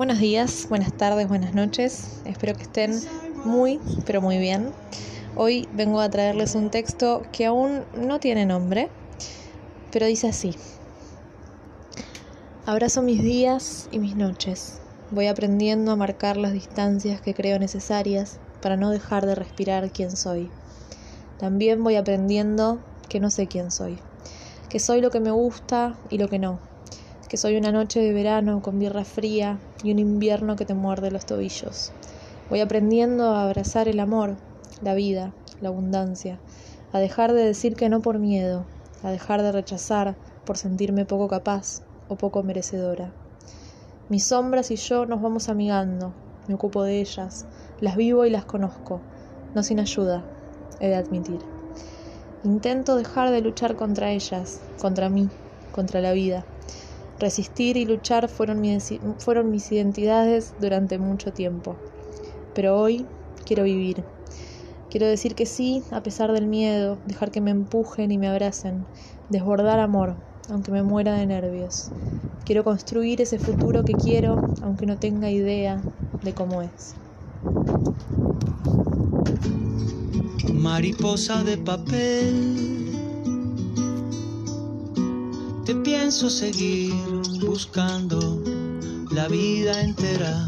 Buenos días, buenas tardes, buenas noches. Espero que estén muy, pero muy bien. Hoy vengo a traerles un texto que aún no tiene nombre, pero dice así. Abrazo mis días y mis noches. Voy aprendiendo a marcar las distancias que creo necesarias para no dejar de respirar quién soy. También voy aprendiendo que no sé quién soy, que soy lo que me gusta y lo que no, que soy una noche de verano con birra fría y un invierno que te muerde los tobillos. Voy aprendiendo a abrazar el amor, la vida, la abundancia, a dejar de decir que no por miedo, a dejar de rechazar por sentirme poco capaz o poco merecedora. Mis sombras y yo nos vamos amigando, me ocupo de ellas, las vivo y las conozco, no sin ayuda, he de admitir. Intento dejar de luchar contra ellas, contra mí, contra la vida. Resistir y luchar fueron mis, fueron mis identidades durante mucho tiempo. Pero hoy quiero vivir. Quiero decir que sí a pesar del miedo, dejar que me empujen y me abracen, desbordar amor, aunque me muera de nervios. Quiero construir ese futuro que quiero, aunque no tenga idea de cómo es. Mariposa de papel te pienso seguir buscando la vida entera